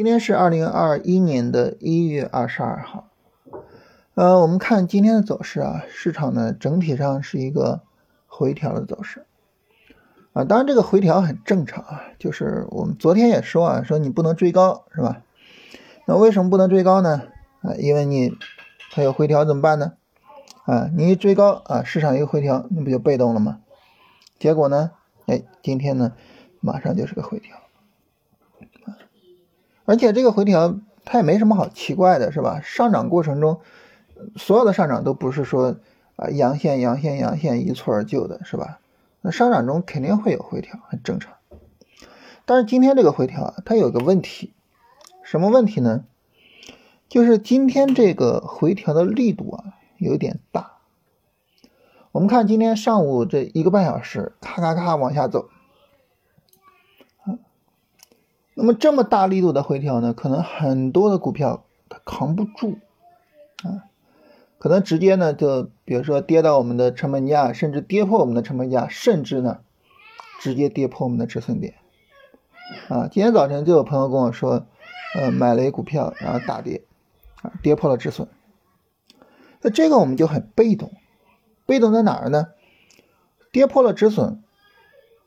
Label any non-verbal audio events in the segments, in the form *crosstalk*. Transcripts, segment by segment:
今天是二零二一年的一月二十二号，呃，我们看今天的走势啊，市场呢整体上是一个回调的走势，啊，当然这个回调很正常啊，就是我们昨天也说啊，说你不能追高是吧？那为什么不能追高呢？啊，因为你它有回调怎么办呢？啊，你一追高啊，市场一个回调，你不就被动了吗？结果呢，哎，今天呢马上就是个回调。而且这个回调它也没什么好奇怪的，是吧？上涨过程中，所有的上涨都不是说啊阳线阳线阳线一蹴而就的，是吧？那上涨中肯定会有回调，很正常。但是今天这个回调啊，它有个问题，什么问题呢？就是今天这个回调的力度啊有点大。我们看今天上午这一个半小时，咔咔咔往下走。那么这么大力度的回调呢，可能很多的股票它扛不住啊，可能直接呢就比如说跌到我们的成本价，甚至跌破我们的成本价，甚至呢直接跌破我们的止损点啊。今天早晨就有朋友跟我说，呃，买了一股票，然后大跌啊，跌破了止损。那这个我们就很被动，被动在哪儿呢？跌破了止损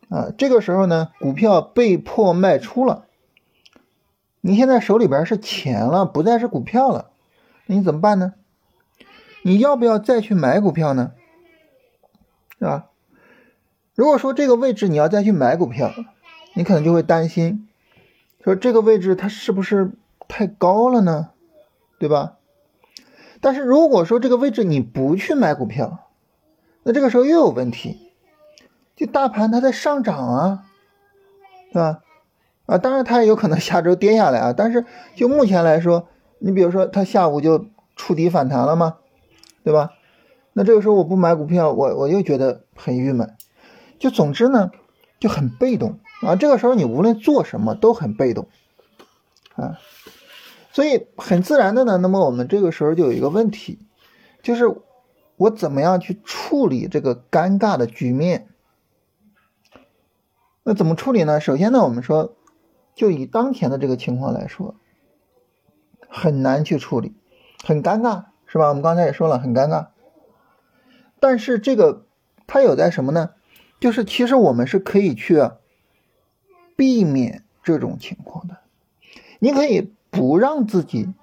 啊，这个时候呢，股票被迫卖出了。你现在手里边是钱了，不再是股票了，你怎么办呢？你要不要再去买股票呢？是吧？如果说这个位置你要再去买股票，你可能就会担心，说这个位置它是不是太高了呢？对吧？但是如果说这个位置你不去买股票，那这个时候又有问题，就大盘它在上涨啊，是吧？啊，当然它也有可能下周跌下来啊，但是就目前来说，你比如说它下午就触底反弹了吗？对吧？那这个时候我不买股票，我我又觉得很郁闷，就总之呢就很被动啊。这个时候你无论做什么都很被动啊，所以很自然的呢，那么我们这个时候就有一个问题，就是我怎么样去处理这个尴尬的局面？那怎么处理呢？首先呢，我们说。就以当前的这个情况来说，很难去处理，很尴尬，是吧？我们刚才也说了，很尴尬。但是这个它有在什么呢？就是其实我们是可以去避免这种情况的。你可以不让自己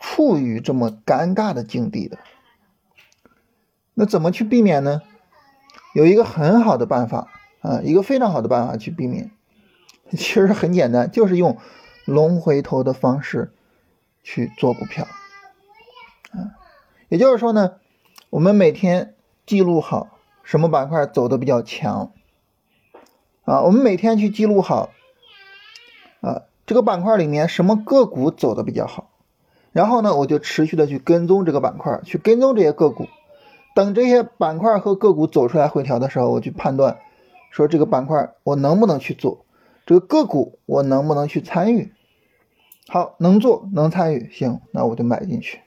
处于这么尴尬的境地的。那怎么去避免呢？有一个很好的办法啊，一个非常好的办法去避免。*laughs* 其实很简单，就是用龙回头的方式去做股票，啊，也就是说呢，我们每天记录好什么板块走的比较强，啊，我们每天去记录好，啊，这个板块里面什么个股走的比较好，然后呢，我就持续的去跟踪这个板块，去跟踪这些个股，等这些板块和个股走出来回调的时候，我去判断，说这个板块我能不能去做。这个个股我能不能去参与？好，能做能参与，行，那我就买进去。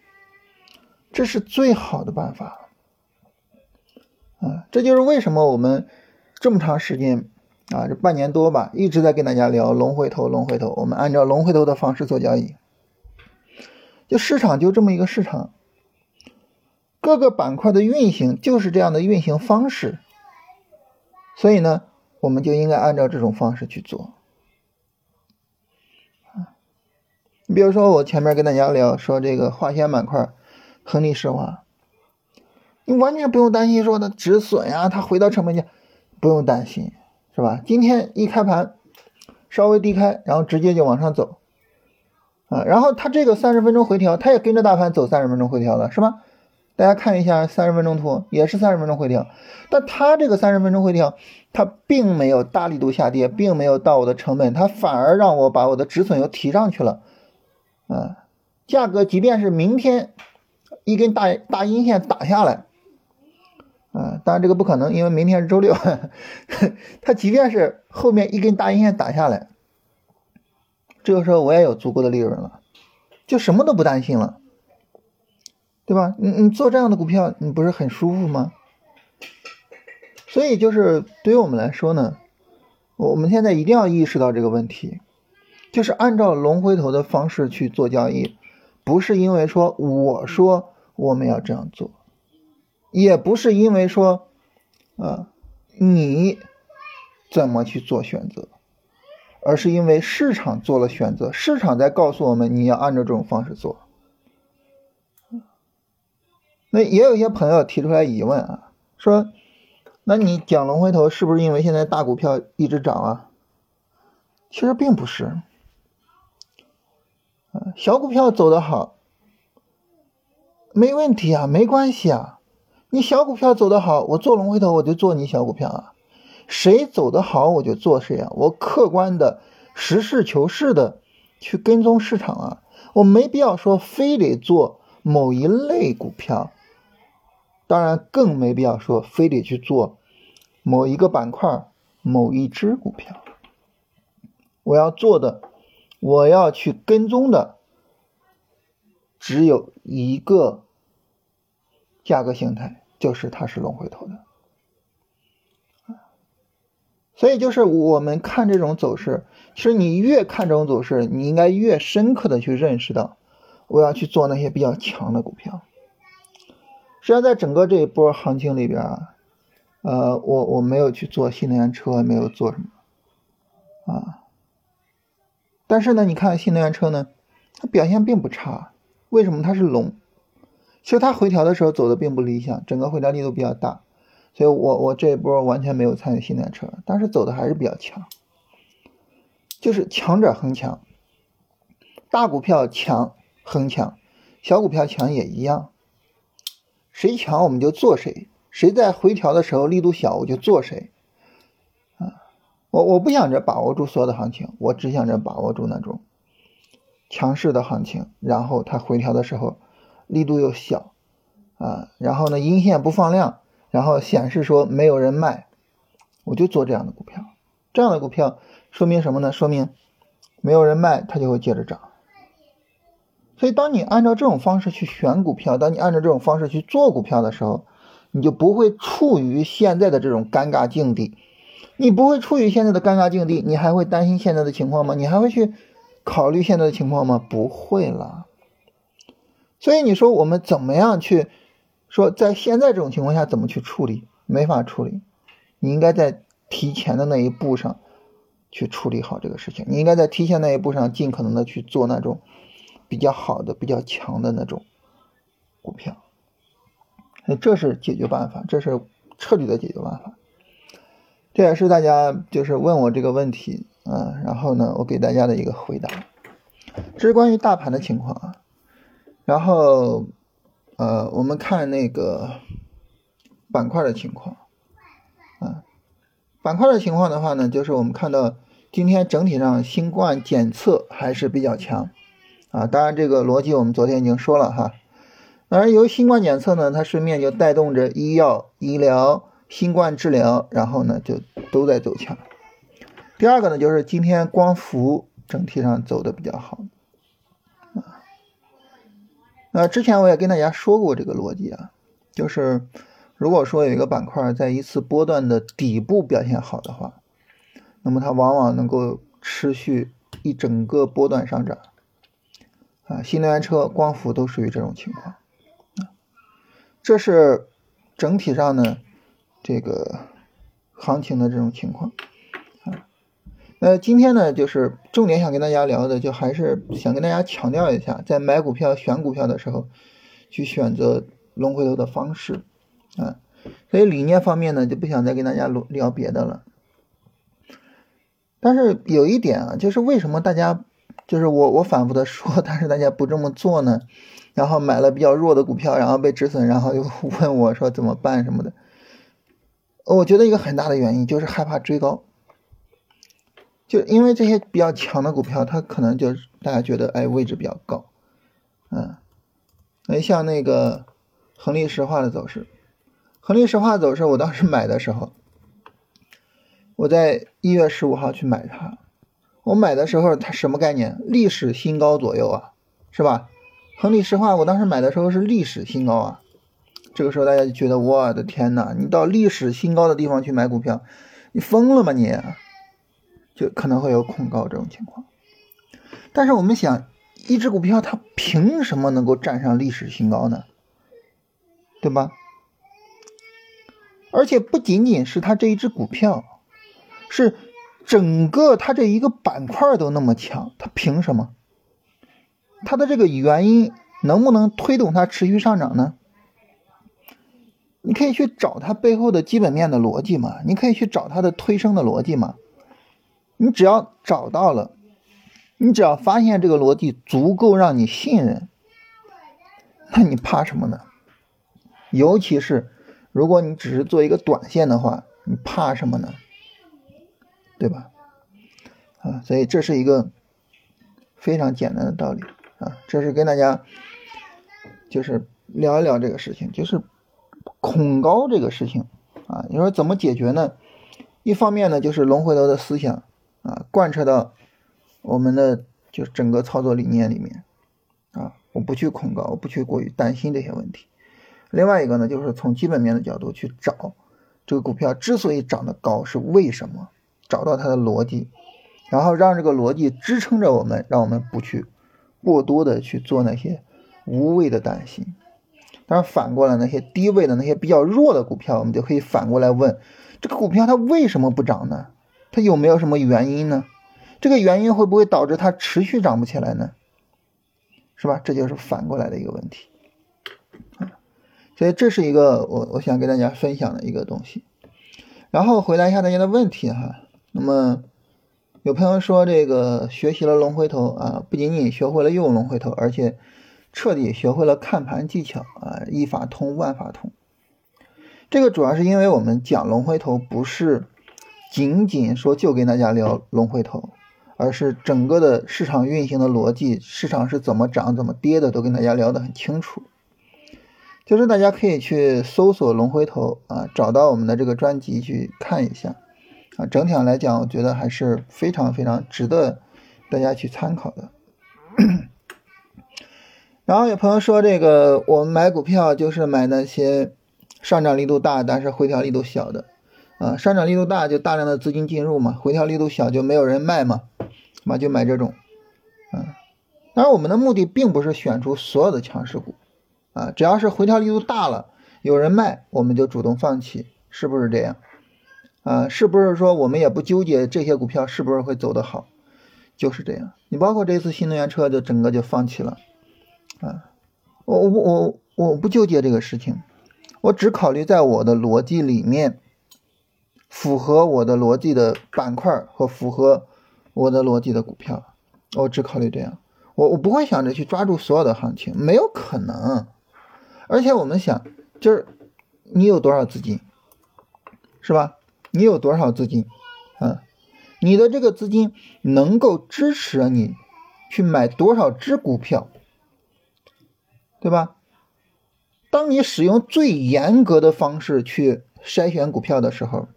这是最好的办法。啊，这就是为什么我们这么长时间啊，这半年多吧，一直在跟大家聊龙回头，龙回头。我们按照龙回头的方式做交易。就市场就这么一个市场，各个板块的运行就是这样的运行方式。所以呢。我们就应该按照这种方式去做，你比如说我前面跟大家聊说这个化纤板块，恒力石化，你完全不用担心说它止损呀，它回到成本价，不用担心，是吧？今天一开盘稍微低开，然后直接就往上走，啊，然后它这个三十分钟回调，它也跟着大盘走三十分钟回调了，是吧？大家看一下三十分钟图，也是三十分钟回调，但它这个三十分钟回调，它并没有大力度下跌，并没有到我的成本，它反而让我把我的止损又提上去了，啊，价格即便是明天一根大大阴线打下来，啊，当然这个不可能，因为明天是周六，*laughs* 它即便是后面一根大阴线打下来，这个时候我也有足够的利润了，就什么都不担心了。对吧？你你做这样的股票，你不是很舒服吗？所以就是对于我们来说呢，我们现在一定要意识到这个问题，就是按照龙回头的方式去做交易，不是因为说我说我们要这样做，也不是因为说，啊，你怎么去做选择，而是因为市场做了选择，市场在告诉我们你要按照这种方式做。那也有一些朋友提出来疑问啊，说，那你讲龙回头是不是因为现在大股票一直涨啊？其实并不是。啊小股票走得好，没问题啊，没关系啊。你小股票走得好，我做龙回头我就做你小股票啊。谁走得好我就做谁啊。我客观的、实事求是的去跟踪市场啊。我没必要说非得做某一类股票，当然更没必要说非得去做某一个板块、某一只股票。我要做的。我要去跟踪的只有一个价格形态，就是它是龙回头的，所以就是我们看这种走势，其实你越看这种走势，你应该越深刻的去认识到，我要去做那些比较强的股票。实际上，在整个这一波行情里边啊，呃，我我没有去做新能源车，没有做什么啊。但是呢，你看新能源车呢，它表现并不差。为什么它是龙？其实它回调的时候走的并不理想，整个回调力度比较大，所以我我这一波完全没有参与新能源车，但是走的还是比较强，就是强者恒强，大股票强恒强，小股票强也一样。谁强我们就做谁，谁在回调的时候力度小我就做谁。啊我我不想着把握住所有的行情，我只想着把握住那种强势的行情，然后它回调的时候力度又小啊，然后呢阴线不放量，然后显示说没有人卖，我就做这样的股票。这样的股票说明什么呢？说明没有人卖，它就会接着涨。所以当你按照这种方式去选股票，当你按照这种方式去做股票的时候，你就不会处于现在的这种尴尬境地。你不会处于现在的尴尬境地，你还会担心现在的情况吗？你还会去考虑现在的情况吗？不会了。所以你说我们怎么样去说，在现在这种情况下怎么去处理？没法处理。你应该在提前的那一步上去处理好这个事情。你应该在提前那一步上尽可能的去做那种比较好的、比较强的那种股票。这是解决办法，这是彻底的解决办法。这也是大家就是问我这个问题啊，然后呢，我给大家的一个回答。这是关于大盘的情况啊，然后呃，我们看那个板块的情况啊，板块的情况的话呢，就是我们看到今天整体上新冠检测还是比较强啊，当然这个逻辑我们昨天已经说了哈，当然由新冠检测呢，它顺便就带动着医药医疗。新冠治疗，然后呢就都在走强。第二个呢，就是今天光伏整体上走的比较好啊。那之前我也跟大家说过这个逻辑啊，就是如果说有一个板块在一次波段的底部表现好的话，那么它往往能够持续一整个波段上涨啊。新能源车、光伏都属于这种情况啊。这是整体上呢。这个行情的这种情况啊，那今天呢，就是重点想跟大家聊的，就还是想跟大家强调一下，在买股票、选股票的时候，去选择龙回头的方式啊。所以理念方面呢，就不想再跟大家聊聊别的了。但是有一点啊，就是为什么大家就是我我反复的说，*laughs* 但是大家不这么做呢？然后买了比较弱的股票，然后被止损，然后又 *laughs* 问我说怎么办什么的。我觉得一个很大的原因就是害怕追高，就因为这些比较强的股票，它可能就是大家觉得哎位置比较高，嗯，哎像那个恒力石化的走势，恒力石化走势，我当时买的时候，我在一月十五号去买它，我买的时候它什么概念？历史新高左右啊，是吧？恒力石化我当时买的时候是历史新高啊。这个时候大家就觉得我的天哪，你到历史新高的地方去买股票，你疯了吗？你就可能会有恐高这种情况。但是我们想，一只股票它凭什么能够站上历史新高呢？对吧？而且不仅仅是它这一只股票，是整个它这一个板块都那么强，它凭什么？它的这个原因能不能推动它持续上涨呢？你可以去找它背后的基本面的逻辑嘛，你可以去找它的推升的逻辑嘛。你只要找到了，你只要发现这个逻辑足够让你信任，那你怕什么呢？尤其是如果你只是做一个短线的话，你怕什么呢？对吧？啊，所以这是一个非常简单的道理啊，这是跟大家就是聊一聊这个事情，就是。恐高这个事情啊，你说怎么解决呢？一方面呢，就是龙回头的思想啊，贯彻到我们的就是整个操作理念里面啊，我不去恐高，我不去过于担心这些问题。另外一个呢，就是从基本面的角度去找这个股票之所以涨得高是为什么，找到它的逻辑，然后让这个逻辑支撑着我们，让我们不去过多的去做那些无谓的担心。当然，反过来那些低位的那些比较弱的股票，我们就可以反过来问：这个股票它为什么不涨呢？它有没有什么原因呢？这个原因会不会导致它持续涨不起来呢？是吧？这就是反过来的一个问题。所以这是一个我我想跟大家分享的一个东西。然后回答一下大家的问题哈。那么有朋友说这个学习了龙回头啊，不仅仅学会了用龙回头，而且。彻底学会了看盘技巧啊，一法通万法通。这个主要是因为我们讲龙回头不是仅仅说就跟大家聊龙回头，而是整个的市场运行的逻辑，市场是怎么涨怎么跌的都跟大家聊得很清楚。就是大家可以去搜索龙回头啊，找到我们的这个专辑去看一下啊。整体上来讲，我觉得还是非常非常值得大家去参考的。然后有朋友说，这个我们买股票就是买那些上涨力度大，但是回调力度小的，啊，上涨力度大就大量的资金进入嘛，回调力度小就没有人卖嘛，嘛就买这种，啊，当然我们的目的并不是选出所有的强势股，啊，只要是回调力度大了，有人卖，我们就主动放弃，是不是这样？啊，是不是说我们也不纠结这些股票是不是会走得好？就是这样，你包括这次新能源车就整个就放弃了。啊，我我我我不纠结这个事情，我只考虑在我的逻辑里面符合我的逻辑的板块和符合我的逻辑的股票，我只考虑这样，我我不会想着去抓住所有的行情，没有可能。而且我们想，就是你有多少资金，是吧？你有多少资金？啊，你的这个资金能够支持你去买多少只股票？对吧？当你使用最严格的方式去筛选股票的时候，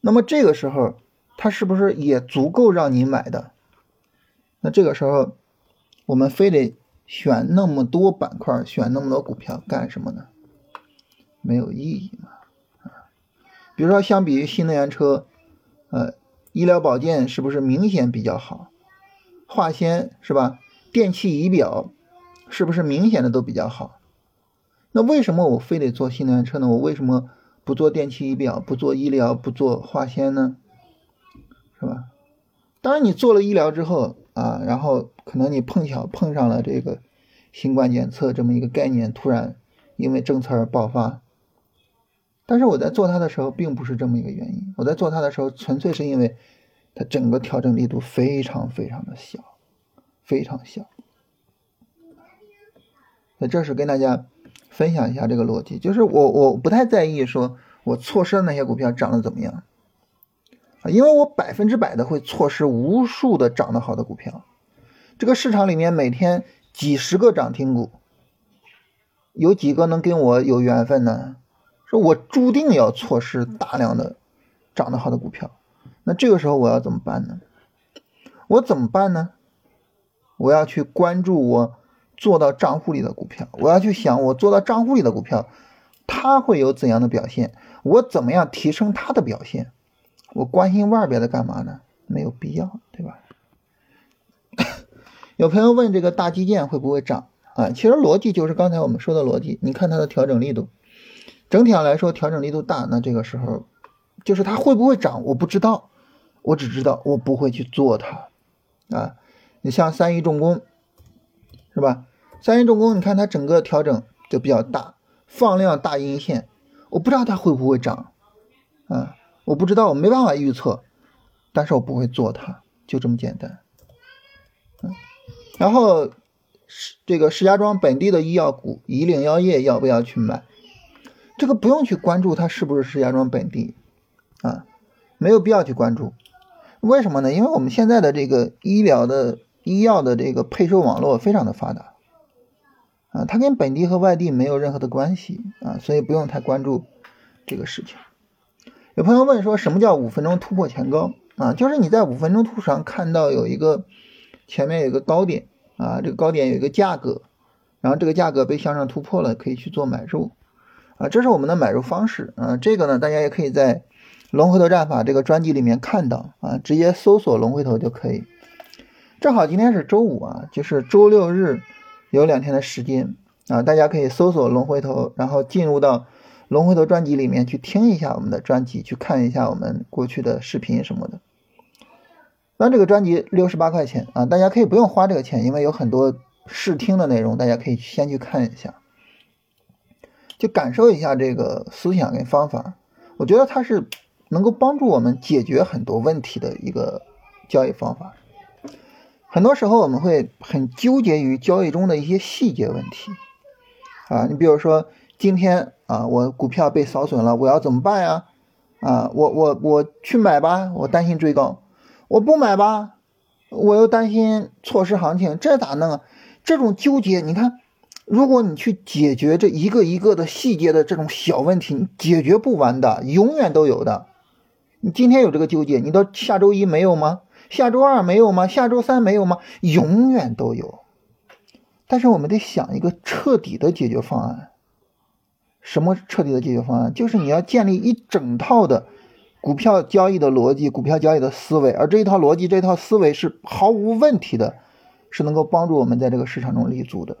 那么这个时候它是不是也足够让你买的？那这个时候我们非得选那么多板块，选那么多股票干什么呢？没有意义嘛？比如说相比于新能源车，呃，医疗保健是不是明显比较好？化纤是吧？电器仪表。是不是明显的都比较好？那为什么我非得做新能源车呢？我为什么不做电器仪表、不做医疗、不做化纤呢？是吧？当然，你做了医疗之后啊，然后可能你碰巧碰上了这个新冠检测这么一个概念，突然因为政策而爆发。但是我在做它的时候，并不是这么一个原因。我在做它的时候，纯粹是因为它整个调整力度非常非常的小，非常小。那这是跟大家分享一下这个逻辑，就是我我不太在意说我错失的那些股票涨得怎么样啊，因为我百分之百的会错失无数的涨得好的股票。这个市场里面每天几十个涨停股，有几个能跟我有缘分呢？说我注定要错失大量的涨得好的股票，那这个时候我要怎么办呢？我怎么办呢？我要去关注我。做到账户里的股票，我要去想，我做到账户里的股票，它会有怎样的表现？我怎么样提升它的表现？我关心外边的干嘛呢？没有必要，对吧？*laughs* 有朋友问这个大基建会不会涨啊？其实逻辑就是刚才我们说的逻辑，你看它的调整力度，整体上来说调整力度大，那这个时候就是它会不会涨，我不知道，我只知道我不会去做它啊。你像三一重工，是吧？三一重工，你看它整个调整就比较大，放量大阴线，我不知道它会不会涨啊，我不知道，我没办法预测，但是我不会做它，就这么简单。嗯，然后石这个石家庄本地的医药股以岭药业要不要去买？这个不用去关注它是不是石家庄本地啊，没有必要去关注。为什么呢？因为我们现在的这个医疗的医药的这个配售网络非常的发达啊，它跟本地和外地没有任何的关系啊，所以不用太关注这个事情。有朋友问说，什么叫五分钟突破前高啊？就是你在五分钟图上看到有一个。前面有一个高点啊，这个高点有一个价格，然后这个价格被向上突破了，可以去做买入啊，这是我们的买入方式啊。这个呢，大家也可以在龙回头战法这个专辑里面看到啊，直接搜索龙回头就可以。正好今天是周五啊，就是周六日有两天的时间啊，大家可以搜索龙回头，然后进入到龙回头专辑里面去听一下我们的专辑，去看一下我们过去的视频什么的。那这个专辑六十八块钱啊，大家可以不用花这个钱，因为有很多试听的内容，大家可以先去看一下，就感受一下这个思想跟方法。我觉得它是能够帮助我们解决很多问题的一个交易方法。很多时候我们会很纠结于交易中的一些细节问题啊，你比如说今天啊，我股票被扫损了，我要怎么办呀？啊，我我我去买吧，我担心追高。我不买吧，我又担心错失行情，这咋弄啊？这种纠结，你看，如果你去解决这一个一个的细节的这种小问题，你解决不完的，永远都有的。你今天有这个纠结，你到下周一没有吗？下周二没有吗？下周三没有吗？永远都有。但是我们得想一个彻底的解决方案。什么彻底的解决方案？就是你要建立一整套的。股票交易的逻辑，股票交易的思维，而这一套逻辑、这套思维是毫无问题的，是能够帮助我们在这个市场中立足的。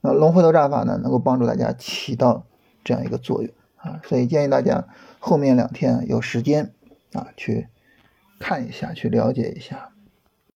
那龙回头战法呢，能够帮助大家起到这样一个作用啊，所以建议大家后面两天有时间啊去看一下，去了解一下。